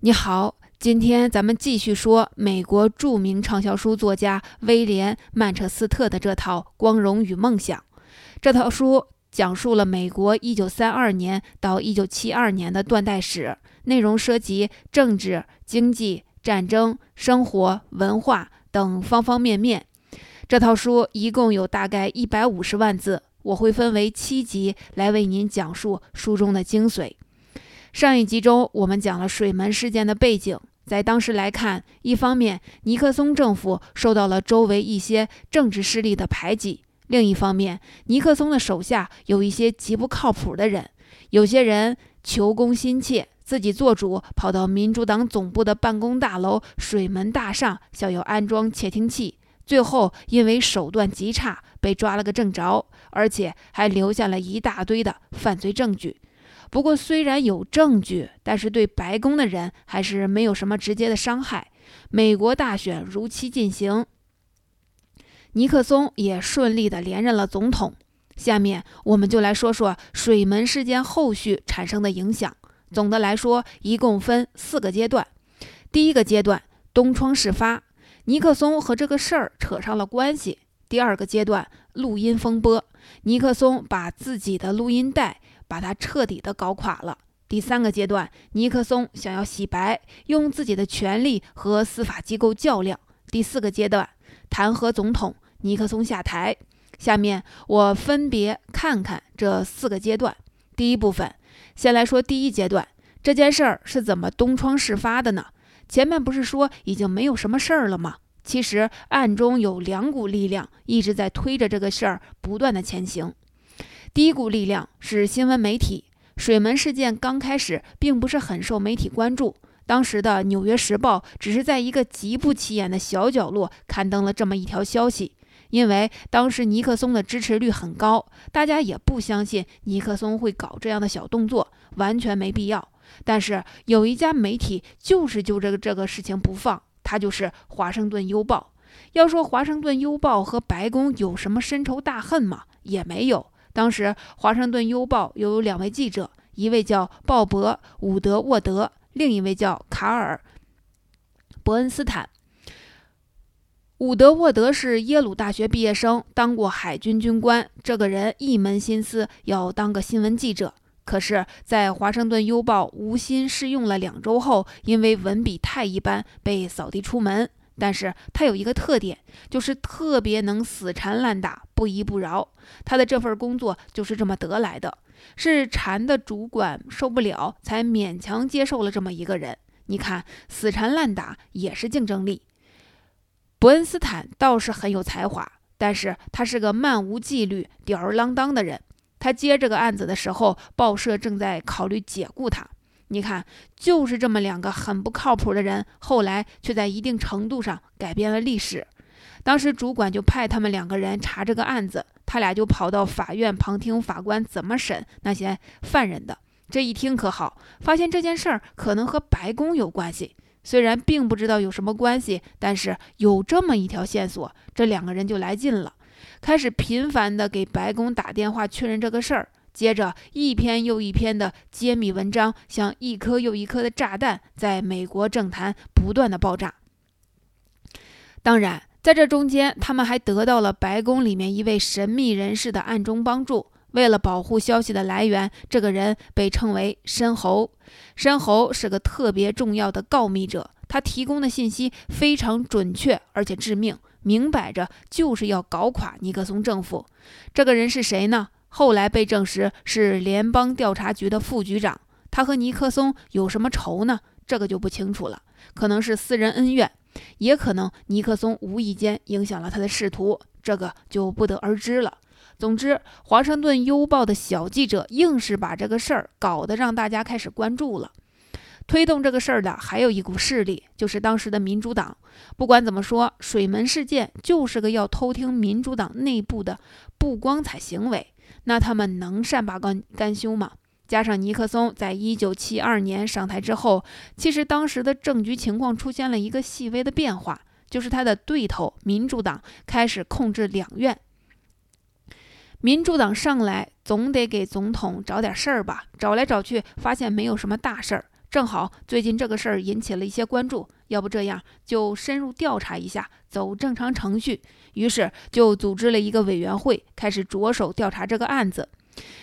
你好，今天咱们继续说美国著名畅销书作家威廉·曼彻斯特的这套《光荣与梦想》。这套书讲述了美国1932年到1972年的断代史，内容涉及政治、经济、战争、生活、文化等方方面面。这套书一共有大概一百五十万字，我会分为七集来为您讲述书中的精髓。上一集中，我们讲了水门事件的背景。在当时来看，一方面，尼克松政府受到了周围一些政治势力的排挤；另一方面，尼克松的手下有一些极不靠谱的人，有些人求功心切，自己做主，跑到民主党总部的办公大楼水门大厦，想要安装窃听器，最后因为手段极差，被抓了个正着，而且还留下了一大堆的犯罪证据。不过，虽然有证据，但是对白宫的人还是没有什么直接的伤害。美国大选如期进行，尼克松也顺利的连任了总统。下面我们就来说说水门事件后续产生的影响。总的来说，一共分四个阶段。第一个阶段，东窗事发，尼克松和这个事儿扯上了关系。第二个阶段，录音风波，尼克松把自己的录音带。把他彻底的搞垮了。第三个阶段，尼克松想要洗白，用自己的权力和司法机构较量。第四个阶段，弹劾总统，尼克松下台。下面我分别看看这四个阶段。第一部分，先来说第一阶段，这件事儿是怎么东窗事发的呢？前面不是说已经没有什么事儿了吗？其实暗中有两股力量一直在推着这个事儿不断的前行。第一股力量是新闻媒体。水门事件刚开始并不是很受媒体关注，当时的《纽约时报》只是在一个极不起眼的小角落刊登了这么一条消息。因为当时尼克松的支持率很高，大家也不相信尼克松会搞这样的小动作，完全没必要。但是有一家媒体就是就这个这个事情不放，它就是《华盛顿邮报》。要说《华盛顿邮报》和白宫有什么深仇大恨吗？也没有。当时，《华盛顿邮报》有两位记者，一位叫鲍勃·伍德沃德，另一位叫卡尔·伯恩斯坦。伍德沃德是耶鲁大学毕业生，当过海军军官。这个人一门心思要当个新闻记者，可是，在《华盛顿邮报》无心试用了两周后，因为文笔太一般，被扫地出门。但是他有一个特点，就是特别能死缠烂打，不依不饶。他的这份工作就是这么得来的，是缠的主管受不了，才勉强接受了这么一个人。你看，死缠烂打也是竞争力。伯恩斯坦倒是很有才华，但是他是个漫无纪律、吊儿郎当的人。他接这个案子的时候，报社正在考虑解雇他。你看，就是这么两个很不靠谱的人，后来却在一定程度上改变了历史。当时主管就派他们两个人查这个案子，他俩就跑到法院旁听法官怎么审那些犯人的。这一听可好，发现这件事儿可能和白宫有关系。虽然并不知道有什么关系，但是有这么一条线索，这两个人就来劲了，开始频繁地给白宫打电话确认这个事儿。接着，一篇又一篇的揭秘文章，像一颗又一颗的炸弹，在美国政坛不断的爆炸。当然，在这中间，他们还得到了白宫里面一位神秘人士的暗中帮助。为了保护消息的来源，这个人被称为“申猴”。申猴是个特别重要的告密者，他提供的信息非常准确，而且致命，明摆着就是要搞垮尼克松政府。这个人是谁呢？后来被证实是联邦调查局的副局长，他和尼克松有什么仇呢？这个就不清楚了，可能是私人恩怨，也可能尼克松无意间影响了他的仕途，这个就不得而知了。总之，《华盛顿邮报》的小记者硬是把这个事儿搞得让大家开始关注了。推动这个事儿的还有一股势力，就是当时的民主党。不管怎么说，水门事件就是个要偷听民主党内部的不光彩行为。那他们能善罢甘甘休吗？加上尼克松在一九七二年上台之后，其实当时的政局情况出现了一个细微的变化，就是他的对头民主党开始控制两院。民主党上来总得给总统找点事儿吧，找来找去发现没有什么大事儿，正好最近这个事儿引起了一些关注，要不这样就深入调查一下，走正常程序。于是就组织了一个委员会，开始着手调查这个案子。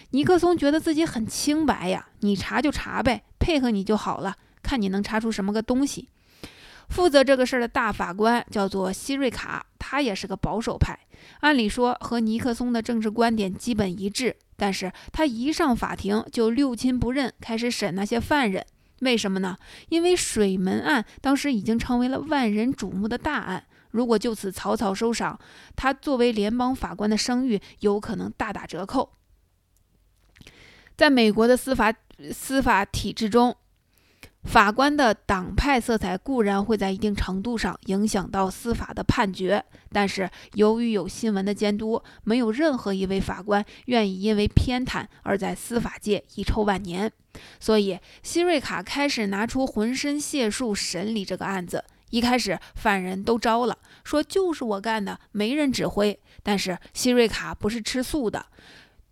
尼克松觉得自己很清白呀，你查就查呗，配合你就好了，看你能查出什么个东西。负责这个事儿的大法官叫做希瑞卡，他也是个保守派，按理说和尼克松的政治观点基本一致，但是他一上法庭就六亲不认，开始审那些犯人。为什么呢？因为水门案当时已经成为了万人瞩目的大案，如果就此草草收场，他作为联邦法官的声誉有可能大打折扣。在美国的司法司法体制中，法官的党派色彩固然会在一定程度上影响到司法的判决，但是由于有新闻的监督，没有任何一位法官愿意因为偏袒而在司法界遗臭万年。所以，希瑞卡开始拿出浑身解数审理这个案子。一开始，犯人都招了，说就是我干的，没人指挥。但是，希瑞卡不是吃素的，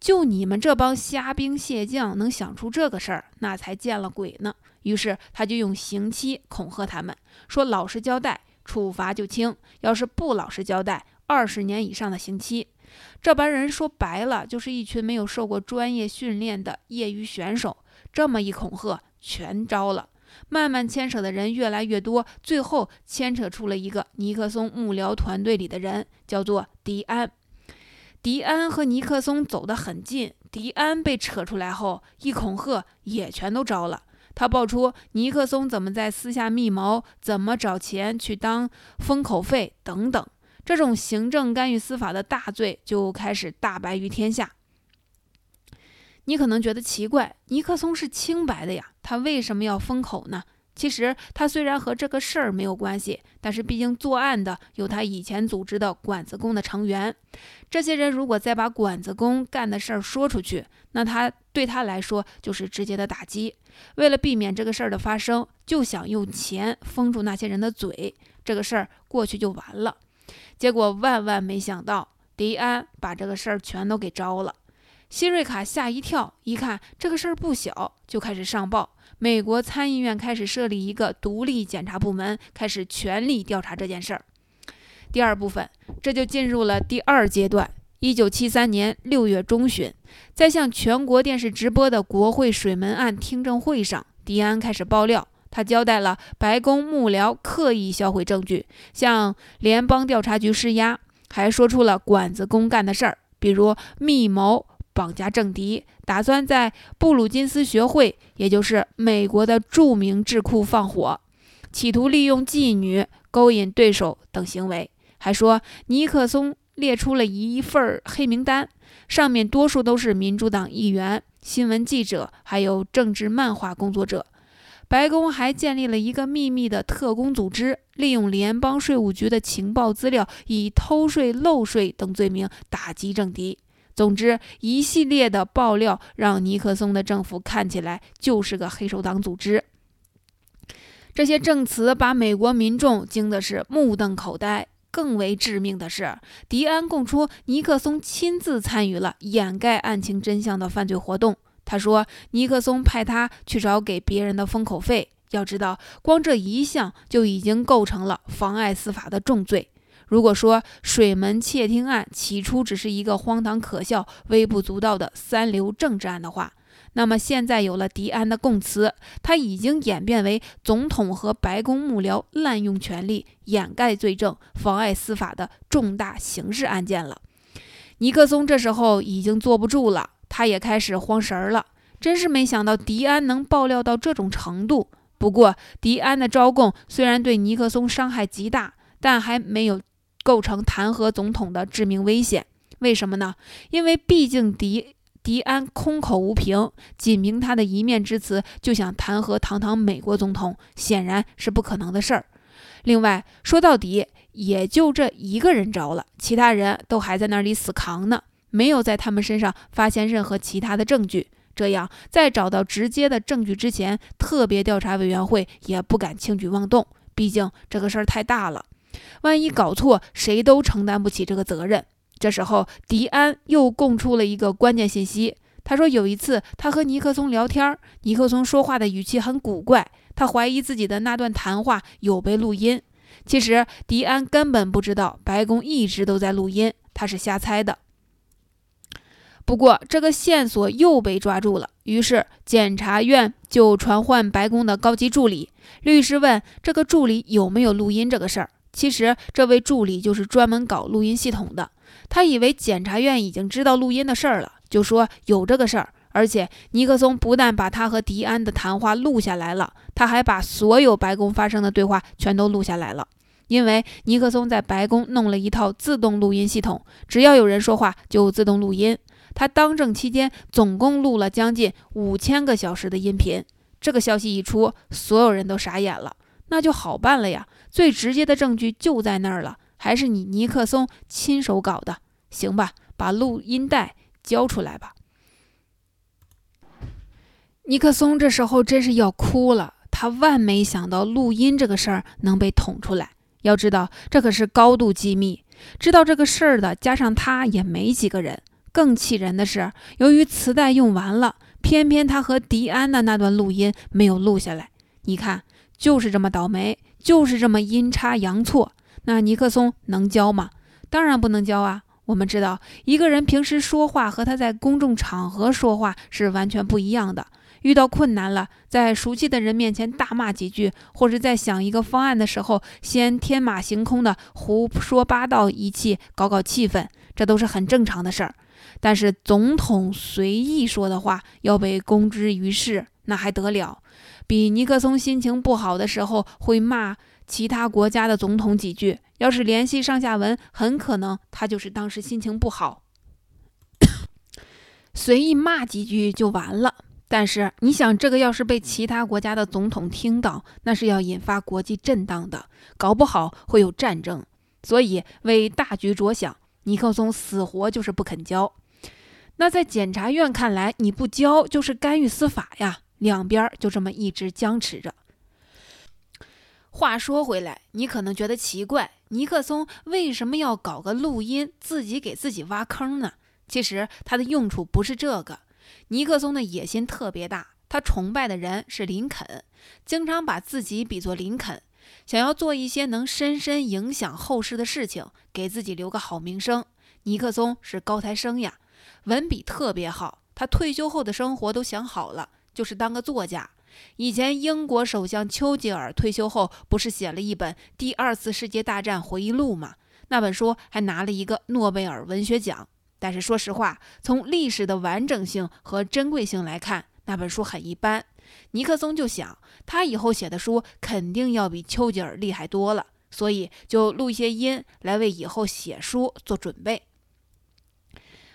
就你们这帮虾兵蟹将能想出这个事儿，那才见了鬼呢。于是，他就用刑期恐吓他们，说老实交代，处罚就轻；要是不老实交代，二十年以上的刑期。这帮人说白了，就是一群没有受过专业训练的业余选手。这么一恐吓，全招了。慢慢牵扯的人越来越多，最后牵扯出了一个尼克松幕僚团队里的人，叫做迪安。迪安和尼克松走得很近，迪安被扯出来后，一恐吓也全都招了。他爆出尼克松怎么在私下密谋，怎么找钱去当封口费等等，这种行政干预司法的大罪就开始大白于天下。你可能觉得奇怪，尼克松是清白的呀，他为什么要封口呢？其实他虽然和这个事儿没有关系，但是毕竟作案的有他以前组织的管子工的成员。这些人如果再把管子工干的事儿说出去，那他对他来说就是直接的打击。为了避免这个事儿的发生，就想用钱封住那些人的嘴，这个事儿过去就完了。结果万万没想到，迪安把这个事儿全都给招了。希瑞卡吓一跳，一看这个事儿不小，就开始上报。美国参议院开始设立一个独立检察部门，开始全力调查这件事儿。第二部分，这就进入了第二阶段。一九七三年六月中旬，在向全国电视直播的国会水门案听证会上，迪安开始爆料，他交代了白宫幕僚刻意销毁证据，向联邦调查局施压，还说出了管子工干的事儿，比如密谋。绑架政敌，打算在布鲁金斯学会，也就是美国的著名智库放火，企图利用妓女勾引对手等行为。还说尼克松列出了一份黑名单，上面多数都是民主党议员、新闻记者，还有政治漫画工作者。白宫还建立了一个秘密的特工组织，利用联邦税务局的情报资料，以偷税漏税等罪名打击政敌。总之，一系列的爆料让尼克松的政府看起来就是个黑手党组织。这些证词把美国民众惊的是目瞪口呆。更为致命的是，迪安供出尼克松亲自参与了掩盖案情真相的犯罪活动。他说，尼克松派他去找给别人的封口费。要知道，光这一项就已经构成了妨碍司法的重罪。如果说水门窃听案起初只是一个荒唐可笑、微不足道的三流政治案的话，那么现在有了迪安的供词，他已经演变为总统和白宫幕僚滥用权力、掩盖罪证、妨碍司法的重大刑事案件了。尼克松这时候已经坐不住了，他也开始慌神儿了。真是没想到迪安能爆料到这种程度。不过，迪安的招供虽然对尼克松伤害极大，但还没有。构成弹劾总统的致命危险，为什么呢？因为毕竟迪迪安空口无凭，仅凭他的一面之词就想弹劾堂堂美国总统，显然是不可能的事儿。另外，说到底也就这一个人着了，其他人都还在那里死扛呢，没有在他们身上发现任何其他的证据。这样，在找到直接的证据之前，特别调查委员会也不敢轻举妄动，毕竟这个事儿太大了。万一搞错，谁都承担不起这个责任。这时候，迪安又供出了一个关键信息：他说有一次他和尼克松聊天，尼克松说话的语气很古怪，他怀疑自己的那段谈话有被录音。其实迪安根本不知道白宫一直都在录音，他是瞎猜的。不过这个线索又被抓住了，于是检察院就传唤白宫的高级助理。律师问这个助理有没有录音这个事儿。其实这位助理就是专门搞录音系统的。他以为检察院已经知道录音的事儿了，就说有这个事儿。而且尼克松不但把他和迪安的谈话录下来了，他还把所有白宫发生的对话全都录下来了。因为尼克松在白宫弄了一套自动录音系统，只要有人说话就自动录音。他当政期间总共录了将近五千个小时的音频。这个消息一出，所有人都傻眼了。那就好办了呀，最直接的证据就在那儿了，还是你尼克松亲手搞的。行吧，把录音带交出来吧。尼克松这时候真是要哭了，他万没想到录音这个事儿能被捅出来。要知道，这可是高度机密，知道这个事儿的加上他也没几个人。更气人的是，由于磁带用完了，偏偏他和迪安的那段录音没有录下来。你看，就是这么倒霉，就是这么阴差阳错。那尼克松能教吗？当然不能教啊！我们知道，一个人平时说话和他在公众场合说话是完全不一样的。遇到困难了，在熟悉的人面前大骂几句，或者在想一个方案的时候，先天马行空的胡说八道一气，搞搞气氛，这都是很正常的事儿。但是总统随意说的话要被公之于世，那还得了？比尼克松心情不好的时候会骂其他国家的总统几句，要是联系上下文，很可能他就是当时心情不好，随意骂几句就完了。但是你想，这个要是被其他国家的总统听到，那是要引发国际震荡的，搞不好会有战争。所以为大局着想。尼克松死活就是不肯交，那在检察院看来，你不交就是干预司法呀。两边就这么一直僵持着。话说回来，你可能觉得奇怪，尼克松为什么要搞个录音，自己给自己挖坑呢？其实他的用处不是这个。尼克松的野心特别大，他崇拜的人是林肯，经常把自己比作林肯。想要做一些能深深影响后世的事情，给自己留个好名声。尼克松是高材生呀，文笔特别好。他退休后的生活都想好了，就是当个作家。以前英国首相丘吉尔退休后，不是写了一本《第二次世界大战回忆录》吗？那本书还拿了一个诺贝尔文学奖。但是说实话，从历史的完整性和珍贵性来看，那本书很一般。尼克松就想，他以后写的书肯定要比丘吉尔厉害多了，所以就录一些音来为以后写书做准备。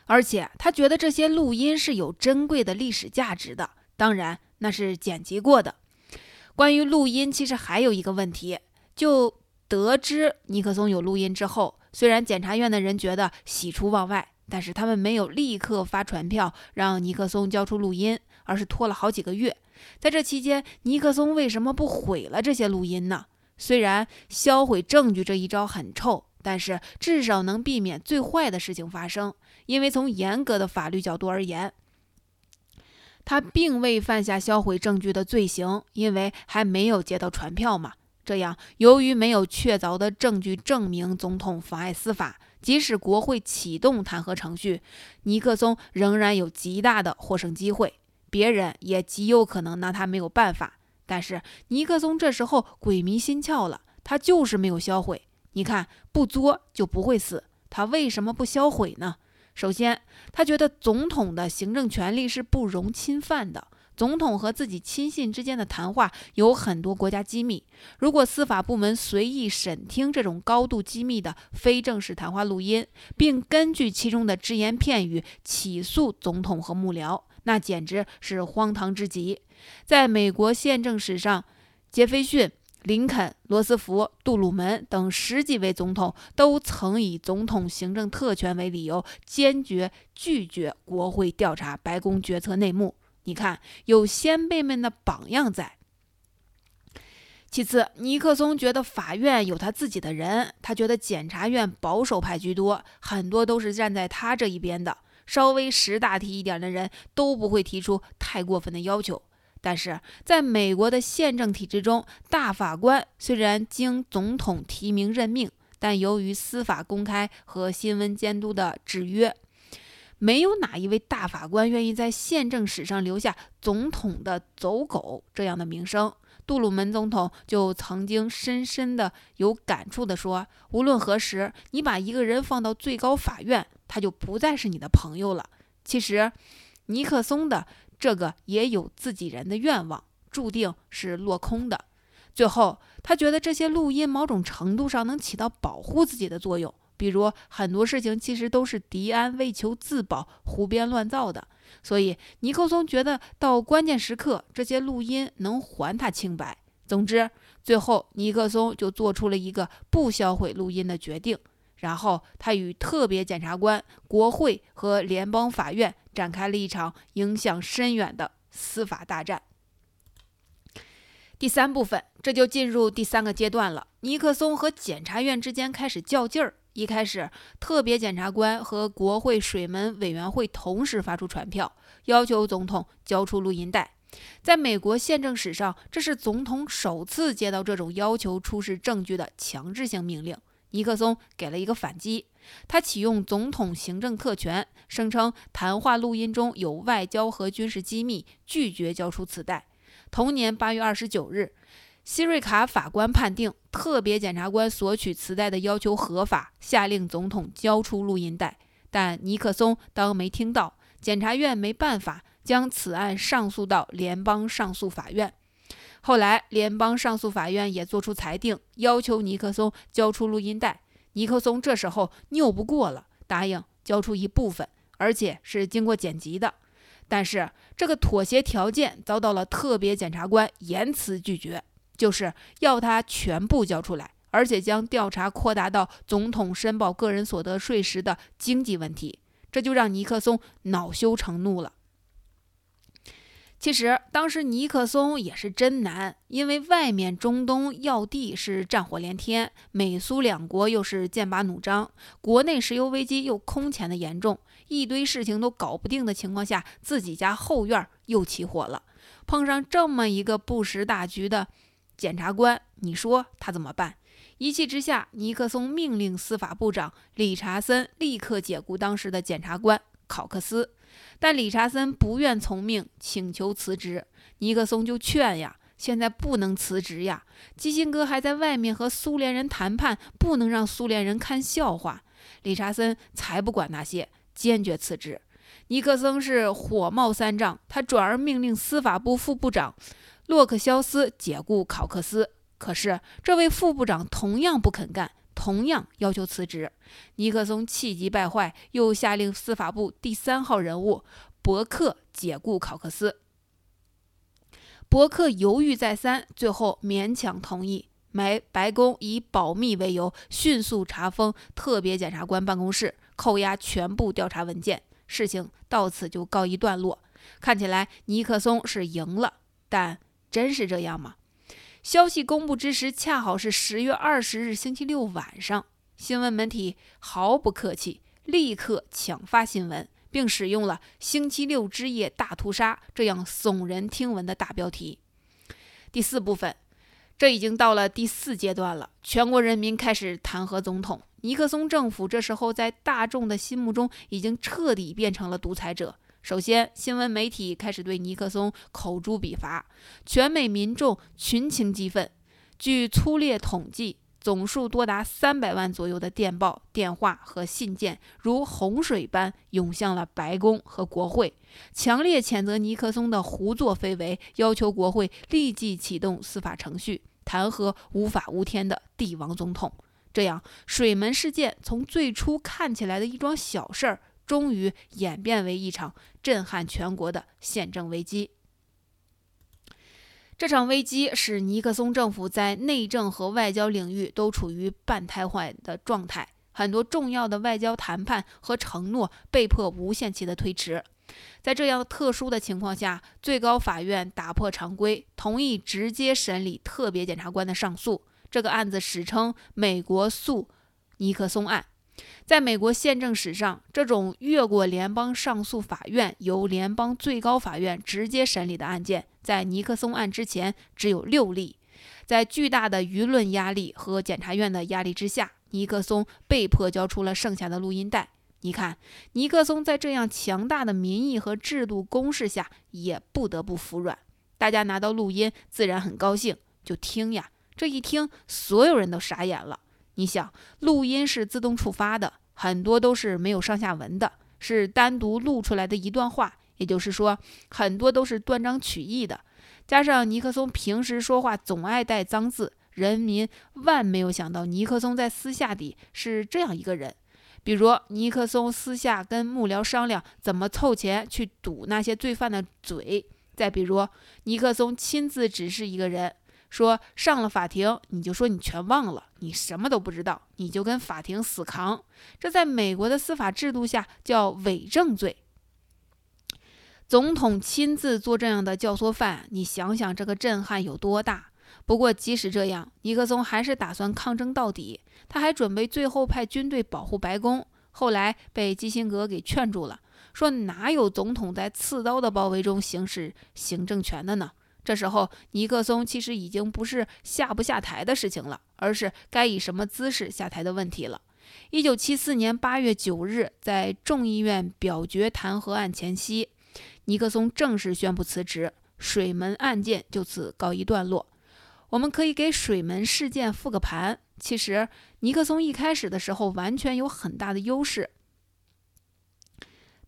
而且他觉得这些录音是有珍贵的历史价值的，当然那是剪辑过的。关于录音，其实还有一个问题，就得知尼克松有录音之后，虽然检察院的人觉得喜出望外，但是他们没有立刻发传票让尼克松交出录音，而是拖了好几个月。在这期间，尼克松为什么不毁了这些录音呢？虽然销毁证据这一招很臭，但是至少能避免最坏的事情发生。因为从严格的法律角度而言，他并未犯下销毁证据的罪行，因为还没有接到传票嘛。这样，由于没有确凿的证据证明总统妨碍司法，即使国会启动弹劾程序，尼克松仍然有极大的获胜机会。别人也极有可能拿他没有办法，但是尼克松这时候鬼迷心窍了，他就是没有销毁。你看，不作就不会死，他为什么不销毁呢？首先，他觉得总统的行政权力是不容侵犯的，总统和自己亲信之间的谈话有很多国家机密，如果司法部门随意审听这种高度机密的非正式谈话录音，并根据其中的只言片语起诉总统和幕僚。那简直是荒唐之极。在美国宪政史上，杰斐逊、林肯、罗斯福、杜鲁门等十几位总统都曾以总统行政特权为理由，坚决拒绝国会调查白宫决策内幕。你看，有先辈们的榜样在。其次，尼克松觉得法院有他自己的人，他觉得检察院保守派居多，很多都是站在他这一边的。稍微识大体一点的人都不会提出太过分的要求。但是，在美国的宪政体制中，大法官虽然经总统提名任命，但由于司法公开和新闻监督的制约，没有哪一位大法官愿意在宪政史上留下“总统的走狗”这样的名声。杜鲁门总统就曾经深深的有感触地说：“无论何时，你把一个人放到最高法院，他就不再是你的朋友了。”其实，尼克松的这个也有自己人的愿望，注定是落空的。最后，他觉得这些录音某种程度上能起到保护自己的作用。比如很多事情其实都是迪安为求自保胡编乱造的，所以尼克松觉得到关键时刻这些录音能还他清白。总之，最后尼克松就做出了一个不销毁录音的决定，然后他与特别检察官、国会和联邦法院展开了一场影响深远的司法大战。第三部分，这就进入第三个阶段了。尼克松和检察院之间开始较劲儿。一开始，特别检察官和国会水门委员会同时发出传票，要求总统交出录音带。在美国宪政史上，这是总统首次接到这种要求出示证据的强制性命令。尼克松给了一个反击，他启用总统行政特权，声称谈话录音中有外交和军事机密，拒绝交出磁带。同年八月二十九日。希瑞卡法官判定特别检察官索取磁带的要求合法，下令总统交出录音带。但尼克松当没听到，检察院没办法将此案上诉到联邦上诉法院。后来，联邦上诉法院也作出裁定，要求尼克松交出录音带。尼克松这时候拗不过了，答应交出一部分，而且是经过剪辑的。但是这个妥协条件遭到了特别检察官严词拒绝。就是要他全部交出来，而且将调查扩大到总统申报个人所得税时的经济问题，这就让尼克松恼羞成怒了。其实当时尼克松也是真难，因为外面中东要地是战火连天，美苏两国又是剑拔弩张，国内石油危机又空前的严重，一堆事情都搞不定的情况下，自己家后院又起火了，碰上这么一个不识大局的。检察官，你说他怎么办？一气之下，尼克松命令司法部长理查森立刻解雇当时的检察官考克斯，但理查森不愿从命，请求辞职。尼克松就劝呀：“现在不能辞职呀，基辛格还在外面和苏联人谈判，不能让苏联人看笑话。”理查森才不管那些，坚决辞职。尼克松是火冒三丈，他转而命令司法部副部长。洛克肖斯解雇考克斯，可是这位副部长同样不肯干，同样要求辞职。尼克松气急败坏，又下令司法部第三号人物伯克解雇考克斯。伯克犹豫再三，最后勉强同意。白白宫以保密为由，迅速查封特别检察官办公室，扣押全部调查文件。事情到此就告一段落。看起来尼克松是赢了，但。真是这样吗？消息公布之时，恰好是十月二十日星期六晚上。新闻媒体毫不客气，立刻抢发新闻，并使用了“星期六之夜大屠杀”这样耸人听闻的大标题。第四部分，这已经到了第四阶段了。全国人民开始弹劾总统尼克松政府，这时候在大众的心目中已经彻底变成了独裁者。首先，新闻媒体开始对尼克松口诛笔伐，全美民众群情激愤。据粗略统计，总数多达三百万左右的电报、电话和信件如洪水般涌向了白宫和国会，强烈谴责尼克松的胡作非为，要求国会立即启动司法程序，弹劾无法无天的帝王总统。这样，水门事件从最初看起来的一桩小事儿。终于演变为一场震撼全国的宪政危机。这场危机使尼克松政府在内政和外交领域都处于半瘫痪的状态，很多重要的外交谈判和承诺被迫无限期的推迟。在这样特殊的情况下，最高法院打破常规，同意直接审理特别检察官的上诉。这个案子史称“美国诉尼克松案”。在美国宪政史上，这种越过联邦上诉法院由联邦最高法院直接审理的案件，在尼克松案之前只有六例。在巨大的舆论压力和检察院的压力之下，尼克松被迫交出了剩下的录音带。你看，尼克松在这样强大的民意和制度攻势下，也不得不服软。大家拿到录音，自然很高兴，就听呀。这一听，所有人都傻眼了。你想，录音是自动触发的，很多都是没有上下文的，是单独录出来的一段话，也就是说，很多都是断章取义的。加上尼克松平时说话总爱带脏字，人民万没有想到尼克松在私下里是这样一个人。比如，尼克松私下跟幕僚商量怎么凑钱去堵那些罪犯的嘴；再比如，尼克松亲自指示一个人说：“上了法庭，你就说你全忘了，你什么都不知道，你就跟法庭死扛。”这在美国的司法制度下叫伪证罪。总统亲自做这样的教唆犯，你想想这个震撼有多大？不过即使这样，尼克松还是打算抗争到底。他还准备最后派军队保护白宫，后来被基辛格给劝住了，说哪有总统在刺刀的包围中行使行政权的呢？这时候，尼克松其实已经不是下不下台的事情了，而是该以什么姿势下台的问题了。一九七四年八月九日，在众议院表决弹劾案前夕。尼克松正式宣布辞职，水门案件就此告一段落。我们可以给水门事件复个盘。其实，尼克松一开始的时候完全有很大的优势，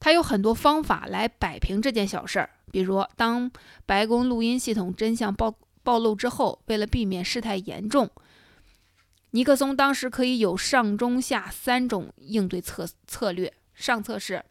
他有很多方法来摆平这件小事儿。比如，当白宫录音系统真相暴暴露之后，为了避免事态严重，尼克松当时可以有上中下三种应对策策略。上策是。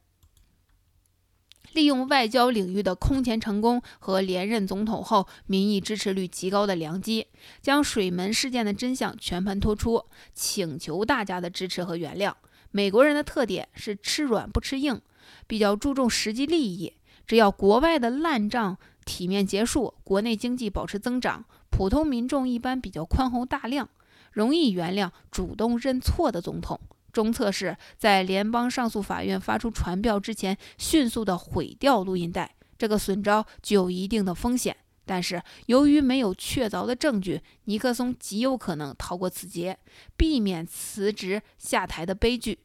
利用外交领域的空前成功和连任总统后民意支持率极高的良机，将水门事件的真相全盘托出，请求大家的支持和原谅。美国人的特点是吃软不吃硬，比较注重实际利益。只要国外的烂账体面结束，国内经济保持增长，普通民众一般比较宽宏大量，容易原谅主动认错的总统。中策是在联邦上诉法院发出传票之前，迅速的毁掉录音带。这个损招具有一定的风险，但是由于没有确凿的证据，尼克松极有可能逃过此劫，避免辞职下台的悲剧。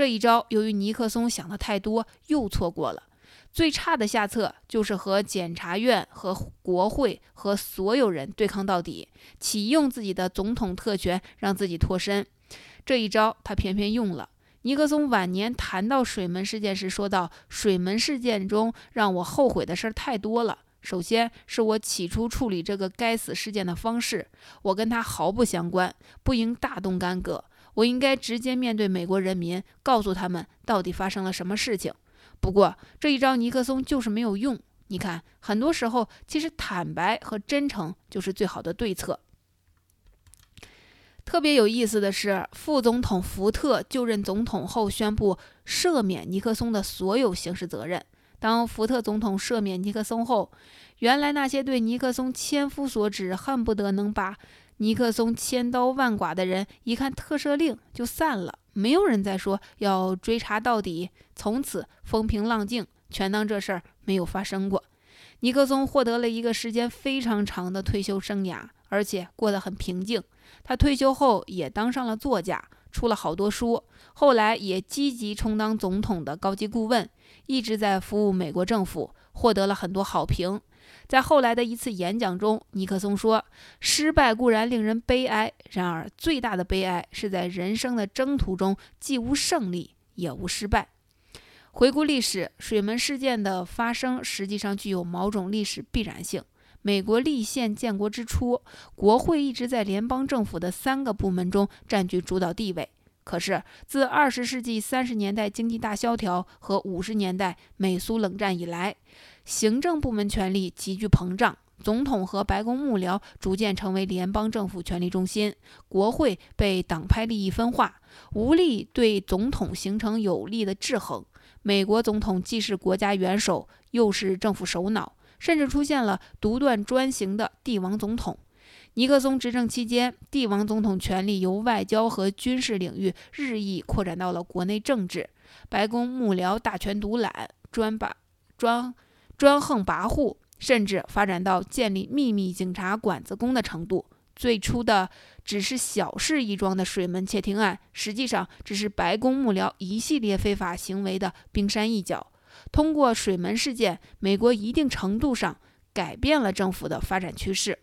这一招，由于尼克松想的太多，又错过了。最差的下策就是和检察院、和国会、和所有人对抗到底，启用自己的总统特权，让自己脱身。这一招他偏偏用了。尼克松晚年谈到水门事件时说道：“水门事件中让我后悔的事儿太多了。首先是我起初处理这个该死事件的方式，我跟他毫不相关，不应大动干戈。我应该直接面对美国人民，告诉他们到底发生了什么事情。不过这一招尼克松就是没有用。你看，很多时候其实坦白和真诚就是最好的对策。”特别有意思的是，副总统福特就任总统后宣布赦免尼克松的所有刑事责任。当福特总统赦免尼克松后，原来那些对尼克松千夫所指、恨不得能把尼克松千刀万剐的人，一看特赦令就散了，没有人再说要追查到底，从此风平浪静，全当这事儿没有发生过。尼克松获得了一个时间非常长的退休生涯，而且过得很平静。他退休后也当上了作家，出了好多书。后来也积极充当总统的高级顾问，一直在服务美国政府，获得了很多好评。在后来的一次演讲中，尼克松说：“失败固然令人悲哀，然而最大的悲哀是在人生的征途中既无胜利也无失败。”回顾历史，水门事件的发生实际上具有某种历史必然性。美国立宪建国之初，国会一直在联邦政府的三个部门中占据主导地位。可是，自二十世纪三十年代经济大萧条和五十年代美苏冷战以来，行政部门权力急剧膨胀，总统和白宫幕僚逐渐成为联邦政府权力中心，国会被党派利益分化，无力对总统形成有力的制衡。美国总统既是国家元首，又是政府首脑。甚至出现了独断专行的帝王总统。尼克松执政期间，帝王总统权力由外交和军事领域日益扩展到了国内政治，白宫幕僚大权独揽，专把专专横跋扈，甚至发展到建立秘密警察管子工的程度。最初的只是小事一桩的水门窃听案，实际上只是白宫幕僚一系列非法行为的冰山一角。通过水门事件，美国一定程度上改变了政府的发展趋势。